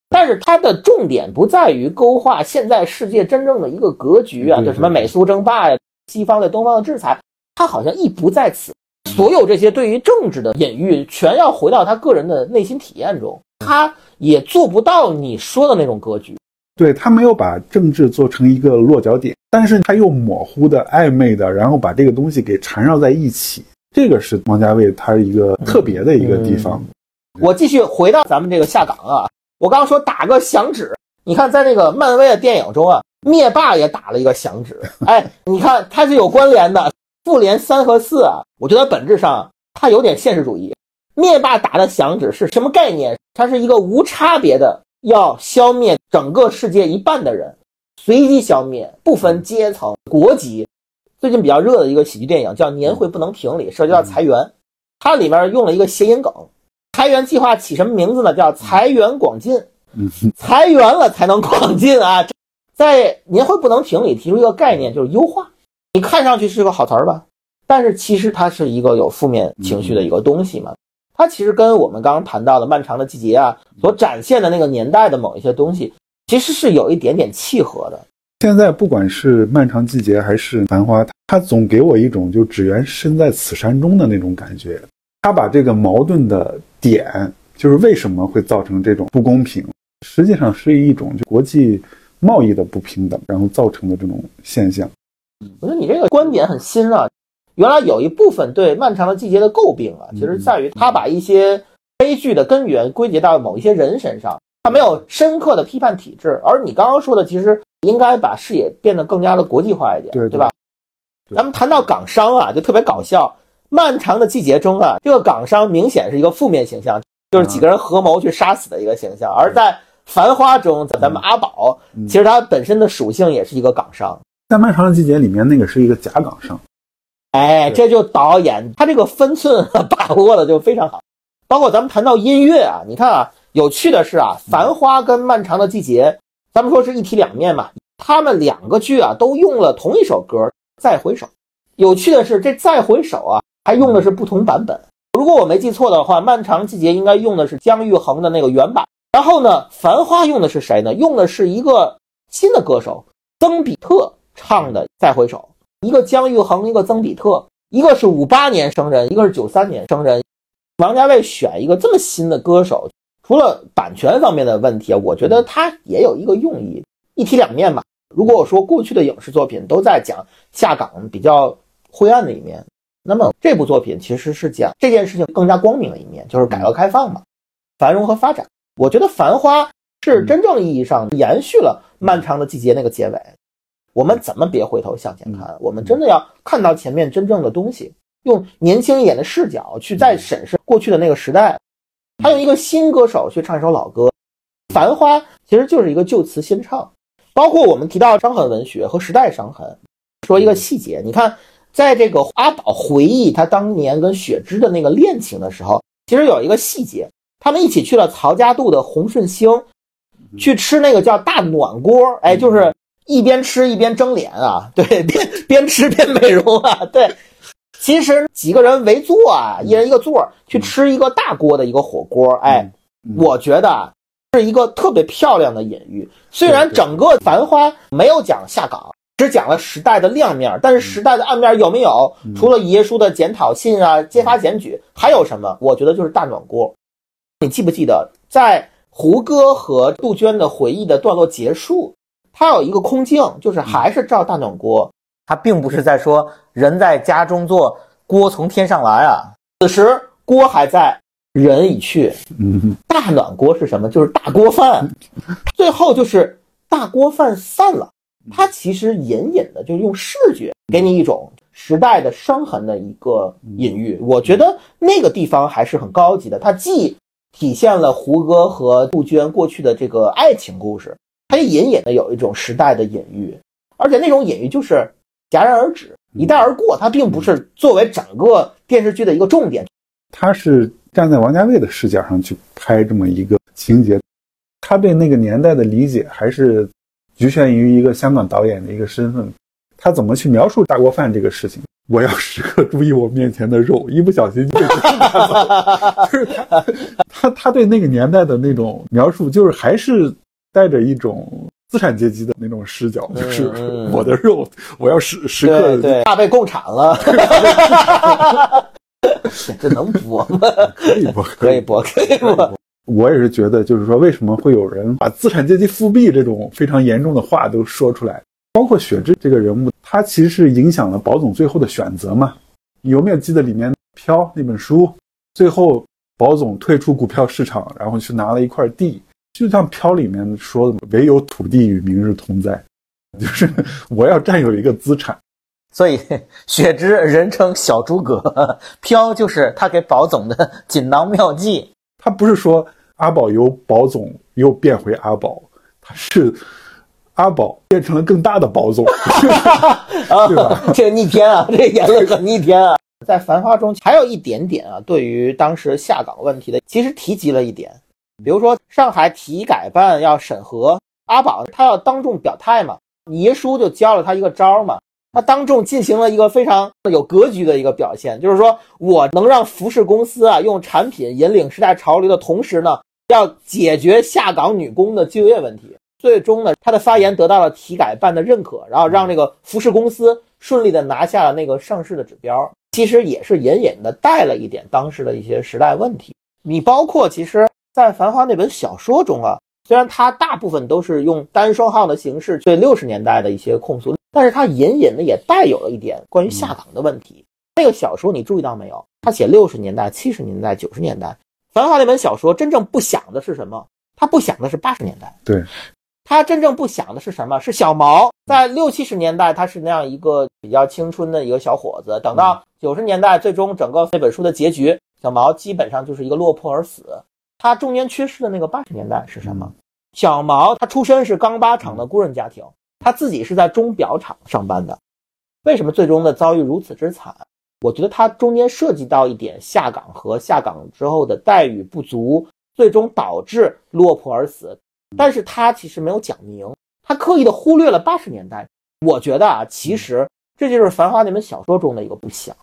但是它的重点不在于勾画现在世界真正的一个格局啊，就什么美苏争霸呀、西方对东方的制裁，它好像亦不在此。所有这些对于政治的隐喻，全要回到他个人的内心体验中。他也做不到你说的那种格局。对他没有把政治做成一个落脚点，但是他又模糊的、暧昧的，然后把这个东西给缠绕在一起。这个是王家卫他一个特别的一个地方。我继续回到咱们这个下岗啊。我刚刚说打个响指，你看在那个漫威的电影中啊，灭霸也打了一个响指。哎，你看它是有关联的。复联三和四啊，我觉得本质上它有点现实主义。灭霸打的响指是什么概念？它是一个无差别的要消灭整个世界一半的人，随机消灭，不分阶层、国籍。最近比较热的一个喜剧电影叫《年会不能停》，里涉及到裁员，它里面用了一个谐音梗，裁员计划起什么名字呢？叫财源广进。裁员了才能广进啊！在《年会不能停》里提出一个概念，就是优化。你看上去是个好词儿吧？但是其实它是一个有负面情绪的一个东西嘛。它其实跟我们刚刚谈到的《漫长的季节》啊，所展现的那个年代的某一些东西，其实是有一点点契合的。现在不管是《漫长季节》还是《繁花》，它总给我一种就只缘身在此山中的那种感觉。他把这个矛盾的点，就是为什么会造成这种不公平。实际上是一种就国际贸易的不平等，然后造成的这种现象。我觉得你这个观点很新啊。原来有一部分对《漫长的季节》的诟病啊，其实在于他把一些悲剧的根源归结到某一些人身上，他没有深刻的批判体制。而你刚刚说的，其实应该把视野变得更加的国际化一点，对对吧？咱们谈到港商啊，就特别搞笑。《漫长的季节》中啊，这个港商明显是一个负面形象，就是几个人合谋去杀死的一个形象，而在繁花中，咱们阿宝其实他本身的属性也是一个港商，在漫长的季节里面，那个是一个假港商。哎，这就导演他这个分寸 [laughs] 把握的就非常好。包括咱们谈到音乐啊，你看啊，有趣的是啊，繁花跟漫长的季节，咱们说是一体两面嘛，他们两个剧啊都用了同一首歌《再回首》。有趣的是，这《再回首》啊还用的是不同版本。如果我没记错的话，漫长季节应该用的是姜育恒的那个原版。然后呢，繁花用的是谁呢？用的是一个新的歌手曾比特唱的《再回首》，一个姜育恒，一个曾比特，一个是五八年生人，一个是九三年生人。王家卫选一个这么新的歌手，除了版权方面的问题，我觉得他也有一个用意，一体两面吧。如果我说过去的影视作品都在讲下岗比较灰暗的一面，那么这部作品其实是讲这件事情更加光明的一面，就是改革开放嘛，繁荣和发展。我觉得《繁花》是真正意义上延续了《漫长的季节》那个结尾。我们怎么别回头向前看？我们真的要看到前面真正的东西，用年轻一点的视角去再审视过去的那个时代。他用一个新歌手去唱一首老歌，《繁花》其实就是一个旧词新唱。包括我们提到伤痕文学和时代伤痕，说一个细节，你看，在这个阿宝回忆他当年跟雪芝的那个恋情的时候，其实有一个细节。他们一起去了曹家渡的红顺兴，去吃那个叫大暖锅，哎，就是一边吃一边蒸脸啊，[laughs] 对，边边吃边美容啊，[laughs] 对。其实几个人围坐啊，一人一个座去吃一个大锅的一个火锅，哎，我觉得是一个特别漂亮的隐喻。虽然整个《繁花》没有讲下岗，只讲了时代的亮面，但是时代的暗面有没有？除了爷叔的检讨信啊、揭发检举，还有什么？我觉得就是大暖锅。你记不记得，在胡歌和杜鹃的回忆的段落结束，他有一个空镜，就是还是照大暖锅，它并不是在说人在家中坐，锅从天上来啊。此时锅还在，人已去。嗯，大暖锅是什么？就是大锅饭。最后就是大锅饭散了，它其实隐隐的就用视觉给你一种时代的伤痕的一个隐喻。我觉得那个地方还是很高级的，它既体现了胡歌和杜鹃过去的这个爱情故事，它也隐隐的有一种时代的隐喻，而且那种隐喻就是戛然而止，一带而过，它并不是作为整个电视剧的一个重点。他是站在王家卫的视角上去拍这么一个情节，他对那个年代的理解还是局限于一个香港导演的一个身份，他怎么去描述大锅饭这个事情？[laughs] 我要时刻注意我面前的肉，一不小心就 [laughs] 就是他他他对那个年代的那种描述，就是还是带着一种资产阶级的那种视角，就是我的肉，我要时时刻对怕被共产了，[laughs] 这能播吗？可以播，可以播，可以播。我也是觉得，就是说，为什么会有人把资产阶级复辟这种非常严重的话都说出来？包括雪芝这个人物，他其实是影响了保总最后的选择嘛？有没有记得里面《飘》那本书？最后保总退出股票市场，然后去拿了一块地，就像《飘》里面说的“唯有土地与明日同在”，[laughs] 就是我要占有一个资产。所以雪芝人称小诸葛，飘就是他给宝总的锦囊妙计。他不是说阿宝由宝总又变回阿宝，他是阿宝变成了更大的宝总，[laughs] [laughs] 对吧？这逆天啊，这言论很逆天啊！在《繁花》中还有一点点啊，对于当时下岗问题的，其实提及了一点，比如说上海体改办要审核，阿宝他要当众表态嘛，爷叔就教了他一个招嘛。他当众进行了一个非常有格局的一个表现，就是说我能让服饰公司啊用产品引领时代潮流的同时呢，要解决下岗女工的就业问题。最终呢，他的发言得到了体改办的认可，然后让这个服饰公司顺利的拿下了那个上市的指标。其实也是隐隐的带了一点当时的一些时代问题。你包括其实，在《繁花》那本小说中啊，虽然它大部分都是用单双号的形式对六十年代的一些控诉。但是它隐隐的也带有了一点关于下岗的问题。那个小说你注意到没有？他写六十年代、七十年代、九十年代，《繁花》那本小说真正不想的是什么？他不想的是八十年代。对，他真正不想的是什么？是小毛在六七十年代他是那样一个比较青春的一个小伙子，等到九十年代，最终整个那本书的结局，小毛基本上就是一个落魄而死。他中间缺失的那个八十年代是什么？小毛他出身是钢巴厂的工人家庭。他自己是在钟表厂上班的，为什么最终的遭遇如此之惨？我觉得他中间涉及到一点下岗和下岗之后的待遇不足，最终导致落魄而死。但是他其实没有讲明，他刻意的忽略了八十年代。我觉得啊，其实这就是《繁花》那本小说中的一个不想。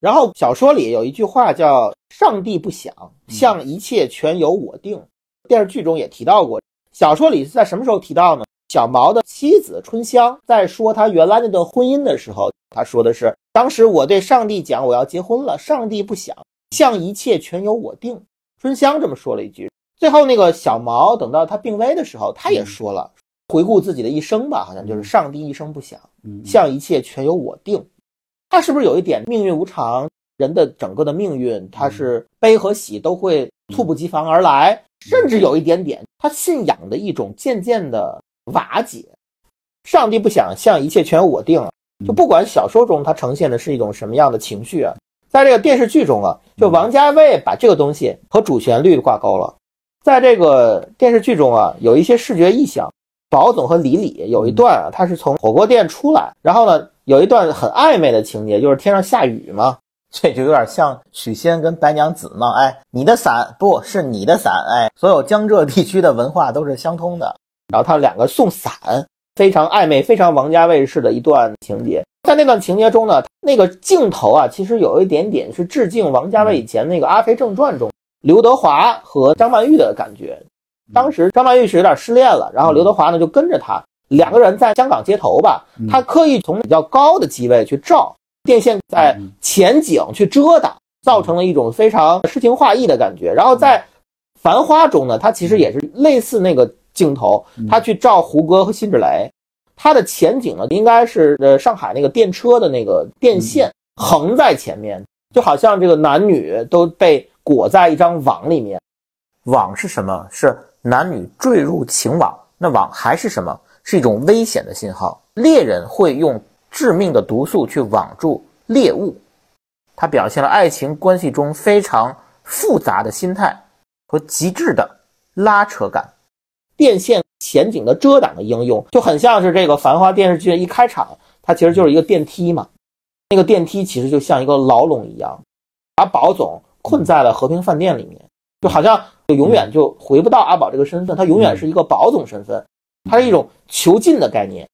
然后小说里有一句话叫“上帝不想，像一切全由我定”。电视剧中也提到过，小说里是在什么时候提到呢？小毛的妻子春香在说他原来那段婚姻的时候，他说的是：“当时我对上帝讲我要结婚了，上帝不想，像一切全由我定。”春香这么说了一句。最后那个小毛等到他病危的时候，他也说了，回顾自己的一生吧，好像就是上帝一生不想，像一切全由我定。他是不是有一点命运无常？人的整个的命运，他是悲和喜都会猝不及防而来，甚至有一点点他信仰的一种渐渐的。瓦解，上帝不想像一切全由我定，就不管小说中他呈现的是一种什么样的情绪啊，在这个电视剧中啊，就王家卫把这个东西和主旋律挂钩了。在这个电视剧中啊，有一些视觉意象，宝总和李李有一段啊，他是从火锅店出来，然后呢，有一段很暧昧的情节，就是天上下雨嘛，[laughs] 这就有点像许仙跟白娘子嘛，哎，你的伞不是你的伞，哎，所有江浙地区的文化都是相通的。然后他两个送伞，非常暧昧，非常王家卫式的一段情节。在那段情节中呢，那个镜头啊，其实有一点点是致敬王家卫以前那个《阿飞正传》中刘德华和张曼玉的感觉。当时张曼玉是有点失恋了，然后刘德华呢就跟着他，两个人在香港街头吧，他刻意从比较高的机位去照电线，在前景去遮挡，造成了一种非常诗情画意的感觉。然后在《繁花》中呢，他其实也是类似那个。镜头，他去照胡歌和辛芷蕾，他的前景呢，应该是呃上海那个电车的那个电线横在前面，就好像这个男女都被裹在一张网里面。网是什么？是男女坠入情网。那网还是什么？是一种危险的信号。猎人会用致命的毒素去网住猎物。它表现了爱情关系中非常复杂的心态和极致的拉扯感。电线前景的遮挡的应用就很像是这个《繁花》电视剧一开场，它其实就是一个电梯嘛。那个电梯其实就像一个牢笼一样，把宝总困在了和平饭店里面，就好像就永远就回不到阿宝这个身份，他永远是一个宝总身份。它是一种囚禁的概念，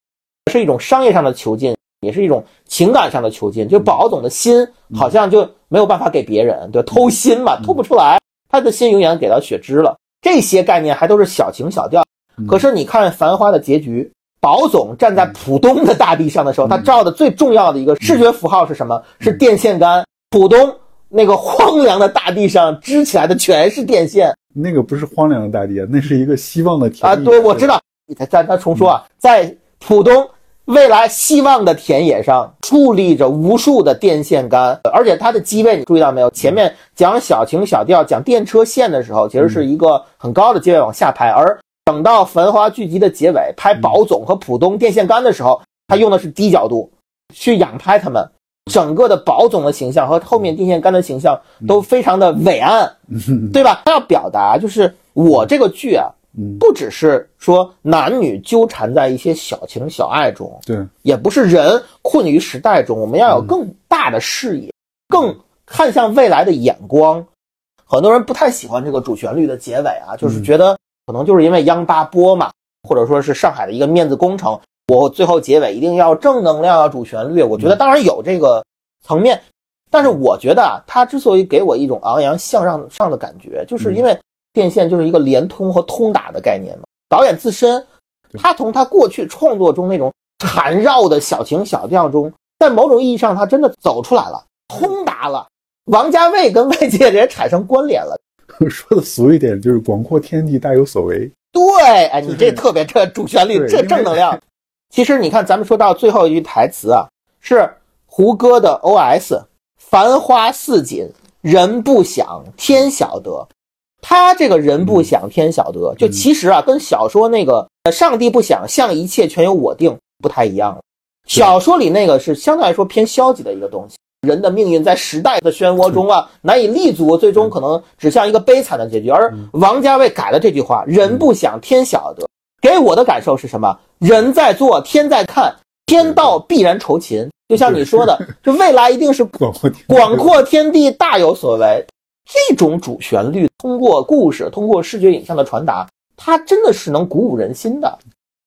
是一种商业上的囚禁，也是一种情感上的囚禁。就宝总的心好像就没有办法给别人，对偷心嘛，偷不出来，他的心永远给到雪芝了。这些概念还都是小情小调，可是你看《繁花》的结局，宝总站在浦东的大地上的时候，他照的最重要的一个视觉符号是什么？是电线杆。浦东那个荒凉的大地上支起来的全是电线，那个不是荒凉的大地啊，那是一个希望的田啊。对，我知道。再再再重说啊，在浦东。未来希望的田野上矗立着无数的电线杆，而且它的机位你注意到没有？前面讲小情小调讲电车线的时候，其实是一个很高的机位往下拍，而等到繁华聚集的结尾拍宝总和浦东电线杆的时候，他用的是低角度，去仰拍他们，整个的宝总的形象和后面电线杆的形象都非常的伟岸，对吧？他要表达就是我这个剧啊，不只是说男女纠缠在一些小情小爱中，对，也不是人困于时代中，我们要有更大的视野，更看向未来的眼光。很多人不太喜欢这个主旋律的结尾啊，就是觉得可能就是因为央八播嘛，或者说是上海的一个面子工程，我最后结尾一定要正能量要主旋律。我觉得当然有这个层面，但是我觉得啊，它之所以给我一种昂扬向上上的感觉，就是因为电线就是一个连通和通达的概念嘛。导演自身，他从他过去创作中那种缠绕的小情小调中，在某种意义上，他真的走出来了，通达了。王家卫跟外界也产生关联了。[laughs] 说的俗一点，就是广阔天地大有所为。对，哎，你这特别这主旋律，这正能量。其实你看，咱们说到最后一句台词啊，是胡歌的 OS：“ 繁花似锦，人不想天晓得。”他这个人不想天晓得，就其实啊，跟小说那个“上帝不想，像一切全由我定”不太一样。小说里那个是相对来说偏消极的一个东西。人的命运在时代的漩涡中啊，难以立足，最终可能指向一个悲惨的结局。而王家卫改了这句话：“人不想，天晓得。”给我的感受是什么？人在做，天在看，天道必然酬勤。就像你说的，这未来一定是广阔天地大有所为。这种主旋律通过故事，通过视觉影像的传达，它真的是能鼓舞人心的。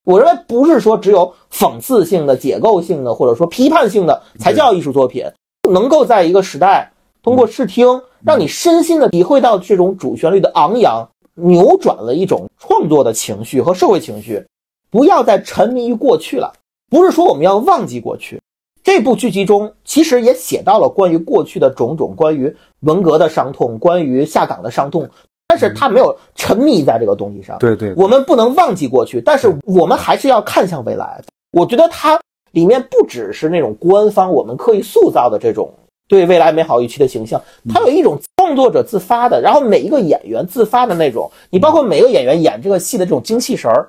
我认为不是说只有讽刺性的、解构性的，或者说批判性的才叫艺术作品。能够在一个时代通过视听，让你身心的体会到这种主旋律的昂扬，扭转了一种创作的情绪和社会情绪。不要再沉迷于过去了，不是说我们要忘记过去。这部剧集中其实也写到了关于过去的种种，关于文革的伤痛，关于下岗的伤痛，但是他没有沉迷在这个东西上。对对，我们不能忘记过去，但是我们还是要看向未来。我觉得它。里面不只是那种官方我们刻意塑造的这种对未来美好预期的形象，它有一种创作者自发的，然后每一个演员自发的那种，你包括每个演员演这个戏的这种精气神儿，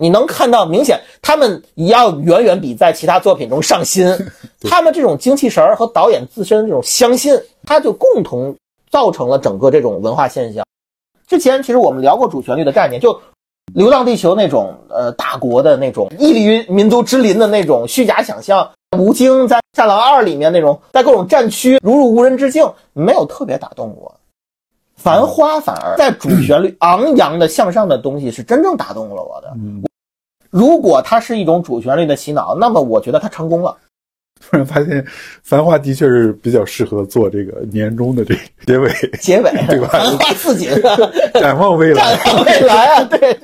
你能看到明显他们要远远比在其他作品中上心，[laughs] 他们这种精气神儿和导演自身这种相信，他就共同造成了整个这种文化现象。之前其实我们聊过主旋律的概念，就。流浪地球那种呃大国的那种屹立于民族之林的那种虚假想象，吴京在《战狼二》里面那种在各种战区如入无人之境，没有特别打动我。繁花反而在主旋律昂扬的向上的东西是真正打动了我的。如果它是一种主旋律的洗脑，那么我觉得它成功了。突然发现，《繁花》的确是比较适合做这个年终的这结尾，结尾 [laughs] 对吧？繁花似锦，[laughs] 展望未来，展望未来啊，对。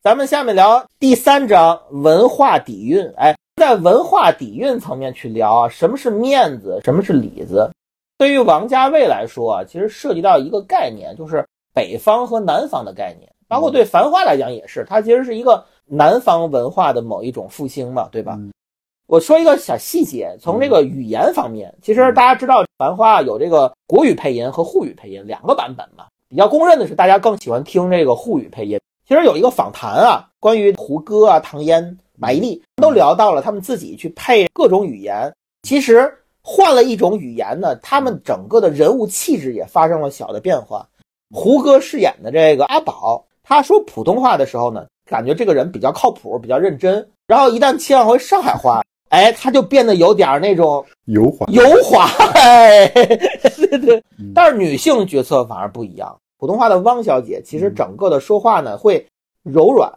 咱们下面聊第三章文化底蕴。哎，在文化底蕴层面去聊啊，什么是面子，什么是里子？对于王家卫来说啊，其实涉及到一个概念，就是北方和南方的概念。包括对《繁花》来讲也是，它其实是一个南方文化的某一种复兴嘛，对吧？我说一个小细节，从这个语言方面，其实大家知道《繁花》有这个国语配音和沪语配音两个版本嘛。比较公认的是，大家更喜欢听这个沪语配音。其实有一个访谈啊，关于胡歌啊、唐嫣、马伊琍都聊到了他们自己去配各种语言。其实换了一种语言呢，他们整个的人物气质也发生了小的变化。胡歌饰演的这个阿宝，他说普通话的时候呢，感觉这个人比较靠谱、比较认真。然后一旦切换回上海话，哎，他就变得有点那种油滑、油滑。[laughs] 对对，但是女性角色反而不一样。普通话的汪小姐其实整个的说话呢会柔软，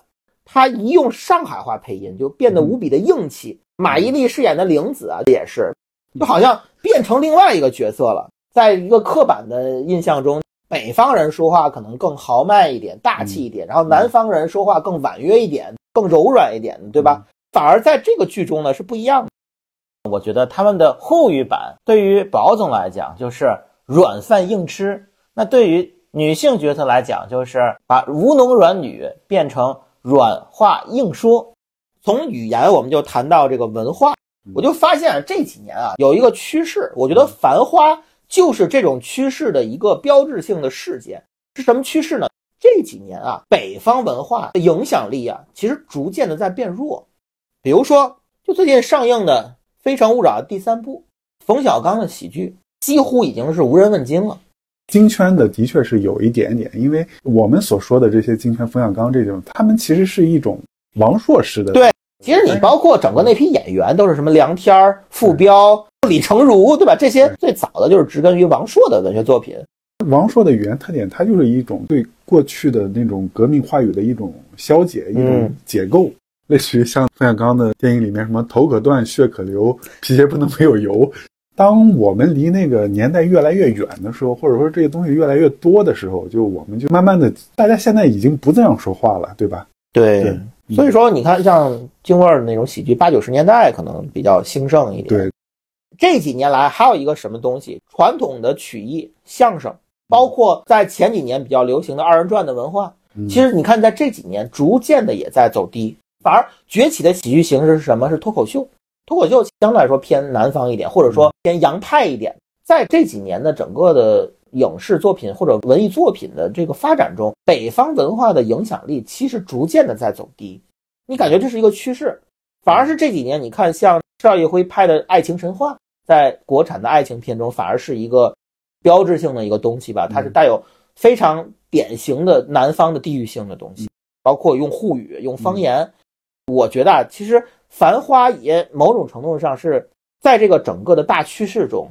她一用上海话配音就变得无比的硬气。马伊琍饰演的玲子啊也是，就好像变成另外一个角色了。在一个刻板的印象中，北方人说话可能更豪迈一点、大气一点，然后南方人说话更婉约一点、更柔软一点，对吧？反而在这个剧中呢是不一样的。我觉得他们的沪语版对于宝总来讲就是软饭硬吃，那对于女性角色来讲，就是把吴侬软女变成软话硬说。从语言，我们就谈到这个文化，我就发现这几年啊，有一个趋势，我觉得《繁花》就是这种趋势的一个标志性的事件。是什么趋势呢？这几年啊，北方文化的影响力啊，其实逐渐的在变弱。比如说，就最近上映的《非诚勿扰》第三部，冯小刚的喜剧几乎已经是无人问津了。京圈的的确是有一点点，因为我们所说的这些京圈，冯小刚这种，他们其实是一种王朔式的。对，其实你包括整个那批演员，都是什么梁天、傅彪、李成儒，对吧？这些最早的就是植根于王朔的文学作品。王朔的语言特点，它就是一种对过去的那种革命话语的一种消解、一种解构，类似于像冯小刚的电影里面什么“头可断，血可流，皮鞋不能没有油”。当我们离那个年代越来越远的时候，或者说这些东西越来越多的时候，就我们就慢慢的，大家现在已经不这样说话了，对吧？对，所以说你看，像京味儿的那种喜剧，八九十年代可能比较兴盛一点。对，这几年来还有一个什么东西，传统的曲艺、相声，包括在前几年比较流行的二人转的文化，其实你看在这几年逐渐的也在走低，反而崛起的喜剧形式是什么？是脱口秀。脱口秀相对来说偏南方一点，或者说偏洋派一点。在这几年的整个的影视作品或者文艺作品的这个发展中，北方文化的影响力其实逐渐的在走低。你感觉这是一个趋势，反而是这几年，你看像邵艺辉拍的《爱情神话》，在国产的爱情片中，反而是一个标志性的一个东西吧。它是带有非常典型的南方的地域性的东西，包括用沪语、用方言。我觉得啊，其实。繁花也某种程度上是在这个整个的大趋势中，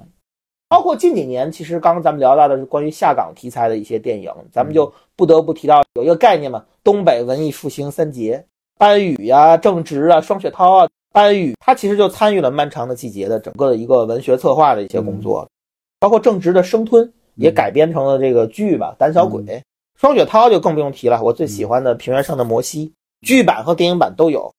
包括近几年，其实刚刚咱们聊到的是关于下岗题材的一些电影，咱们就不得不提到有一个概念嘛，东北文艺复兴三杰，班宇呀、郑执啊、双雪涛啊。班宇他其实就参与了《漫长的季节》的整个的一个文学策划的一些工作，包括郑执的《生吞》也改编成了这个剧吧，《胆小鬼》。双雪涛就更不用提了，我最喜欢的《平原上的摩西》剧版和电影版都有。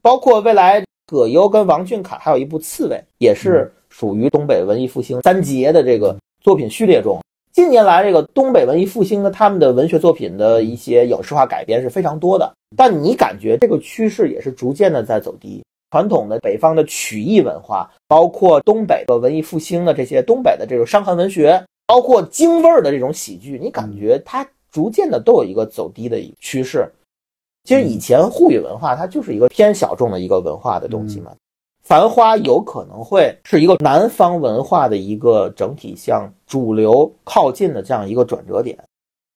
包括未来葛优跟王俊凯还有一部《刺猬》，也是属于东北文艺复兴三杰的这个作品序列中。近年来，这个东北文艺复兴的他们的文学作品的一些影视化改编是非常多的。但你感觉这个趋势也是逐渐的在走低。传统的北方的曲艺文化，包括东北的文艺复兴的这些东北的这种伤痕文学，包括京味儿的这种喜剧，你感觉它逐渐的都有一个走低的趋势。其实以前沪语文化它就是一个偏小众的一个文化的东西嘛，繁花有可能会是一个南方文化的一个整体向主流靠近的这样一个转折点，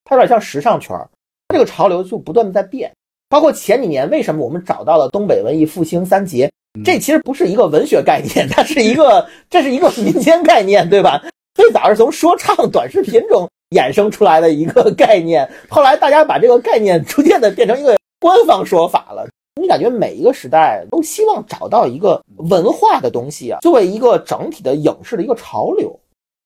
它有点像时尚圈儿，这个潮流就不断的在变。包括前几年为什么我们找到了东北文艺复兴三杰，这其实不是一个文学概念，它是一个 [laughs] 这是一个民间概念，对吧？最早是从说唱短视频中衍生出来的一个概念，后来大家把这个概念逐渐的变成一个。官方说法了，你感觉每一个时代都希望找到一个文化的东西啊，作为一个整体的影视的一个潮流。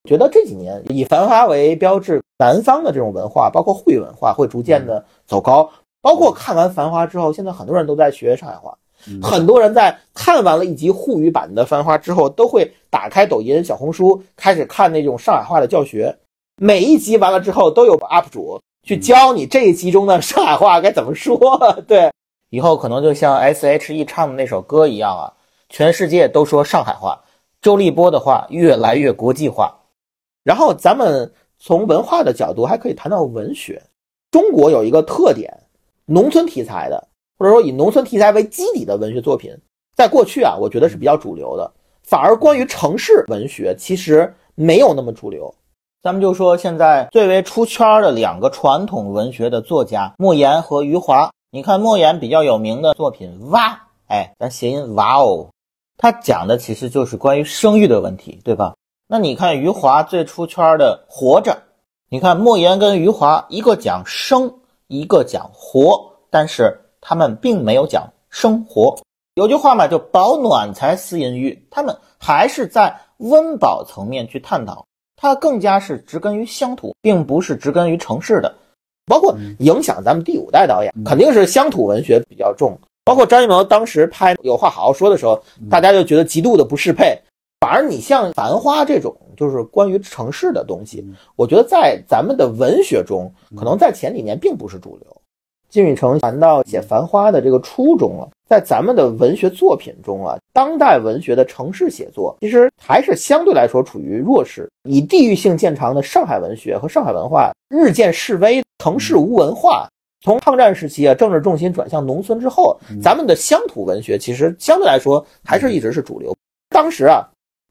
觉得这几年以繁花为标志，南方的这种文化，包括沪语文化，会逐渐的走高。包括看完繁花之后，现在很多人都在学上海话，很多人在看完了一集沪语版的繁花之后，都会打开抖音、小红书，开始看那种上海话的教学。每一集完了之后，都有 UP 主。去教你这一集中的上海话该怎么说？对，以后可能就像 S.H.E 唱的那首歌一样啊，全世界都说上海话，周立波的话越来越国际化。然后咱们从文化的角度还可以谈到文学。中国有一个特点，农村题材的，或者说以农村题材为基底的文学作品，在过去啊，我觉得是比较主流的。反而关于城市文学，其实没有那么主流。咱们就说现在最为出圈的两个传统文学的作家莫言和余华。你看莫言比较有名的作品《哇》，哎，咱谐音“哇哦”，他讲的其实就是关于生育的问题，对吧？那你看余华最出圈的《活着》，你看莫言跟余华一个讲生，一个讲活，但是他们并没有讲生活。有句话嘛，就保暖才思淫欲，他们还是在温饱层面去探讨。它更加是植根于乡土，并不是植根于城市的。包括影响咱们第五代导演，肯定是乡土文学比较重。包括张艺谋当时拍《有话好好说》的时候，大家就觉得极度的不适配。反而你像《繁花》这种，就是关于城市的东西，我觉得在咱们的文学中，可能在前几年并不是主流。金宇澄谈到写《繁花》的这个初衷了，在咱们的文学作品中啊，当代文学的城市写作其实还是相对来说处于弱势。以地域性见长的上海文学和上海文化日渐式微，城市无文化。从抗战时期啊，政治重心转向农村之后，咱们的乡土文学其实相对来说还是一直是主流。当时啊，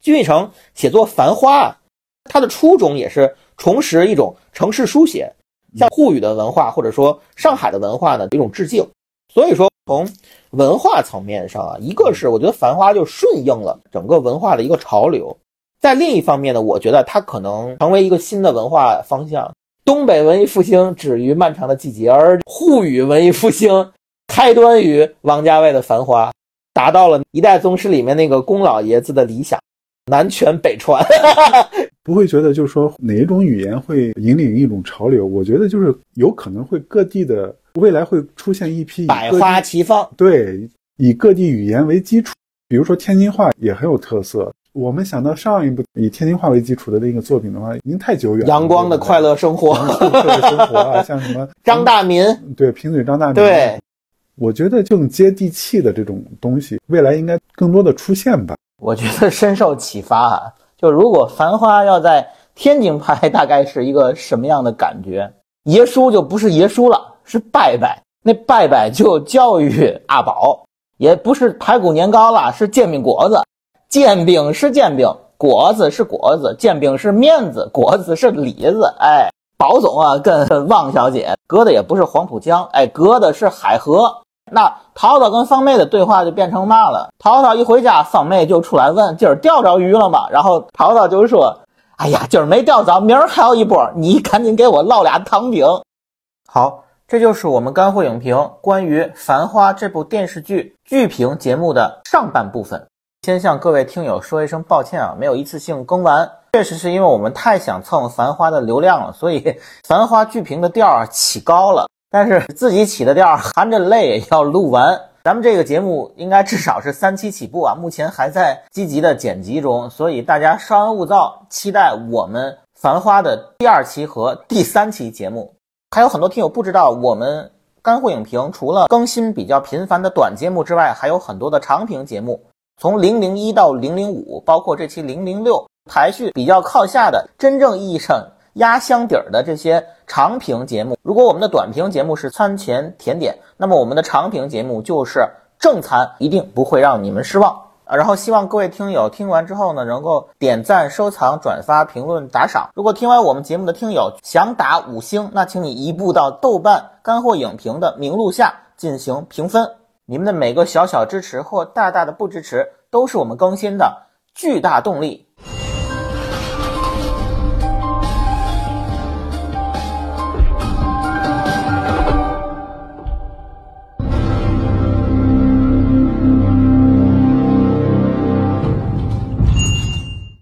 金宇成写作《繁花》啊，他的初衷也是重拾一种城市书写，向沪语的文化或者说上海的文化呢一种致敬。所以说，从文化层面上啊，一个是我觉得《繁花》就顺应了整个文化的一个潮流，在另一方面呢，我觉得它可能成为一个新的文化方向。东北文艺复兴止于漫长的季节，而沪语文艺复兴 [laughs] 开端于王家卫的《繁花》，达到了一代宗师里面那个宫老爷子的理想，南拳北传。[laughs] 不会觉得就是说哪一种语言会引领一种潮流？我觉得就是有可能会各地的。未来会出现一批百花齐放，对，以各地语言为基础，比如说天津话也很有特色。我们想到上一部以天津话为基础的那个作品的话，已经太久远。了。阳光的快乐生活，快乐生活啊，[laughs] 像什么张大民，对，贫嘴张大民。对，我觉得更接地气的这种东西，未来应该更多的出现吧。我觉得深受启发啊，就如果《繁花》要在天津拍，大概是一个什么样的感觉？爷叔就不是爷叔了。是拜拜，那拜拜就教育阿宝，也不是排骨年糕了，是煎饼果子。煎饼是煎饼，果子是果子，煎饼是面子，果子是里子。哎，宝总啊，跟 [laughs] 汪小姐隔的也不是黄浦江，哎，隔的是海河。那淘淘跟方妹的对话就变成嘛了？淘淘一回家，方妹就出来问：“今儿钓着鱼了吗？”然后淘淘就说：“哎呀，今儿没钓着，明儿还有一波，你赶紧给我烙俩糖饼。”好。这就是我们干货影评关于《繁花》这部电视剧剧评节目的上半部分。先向各位听友说一声抱歉啊，没有一次性更完，确实是因为我们太想蹭《繁花》的流量了，所以《繁花》剧评的调儿起高了。但是自己起的调儿，含着泪也要录完。咱们这个节目应该至少是三期起步啊，目前还在积极的剪辑中，所以大家稍安勿躁，期待我们《繁花》的第二期和第三期节目。还有很多听友不知道，我们干货影评除了更新比较频繁的短节目之外，还有很多的长评节目，从零零一到零零五，包括这期零零六，排序比较靠下的，真正意义上压箱底儿的这些长评节目。如果我们的短评节目是餐前甜点，那么我们的长评节目就是正餐，一定不会让你们失望。然后希望各位听友听完之后呢，能够点赞、收藏、转发、评论、打赏。如果听完我们节目的听友想打五星，那请你移步到豆瓣干货影评的名录下进行评分。你们的每个小小支持或大大的不支持，都是我们更新的巨大动力。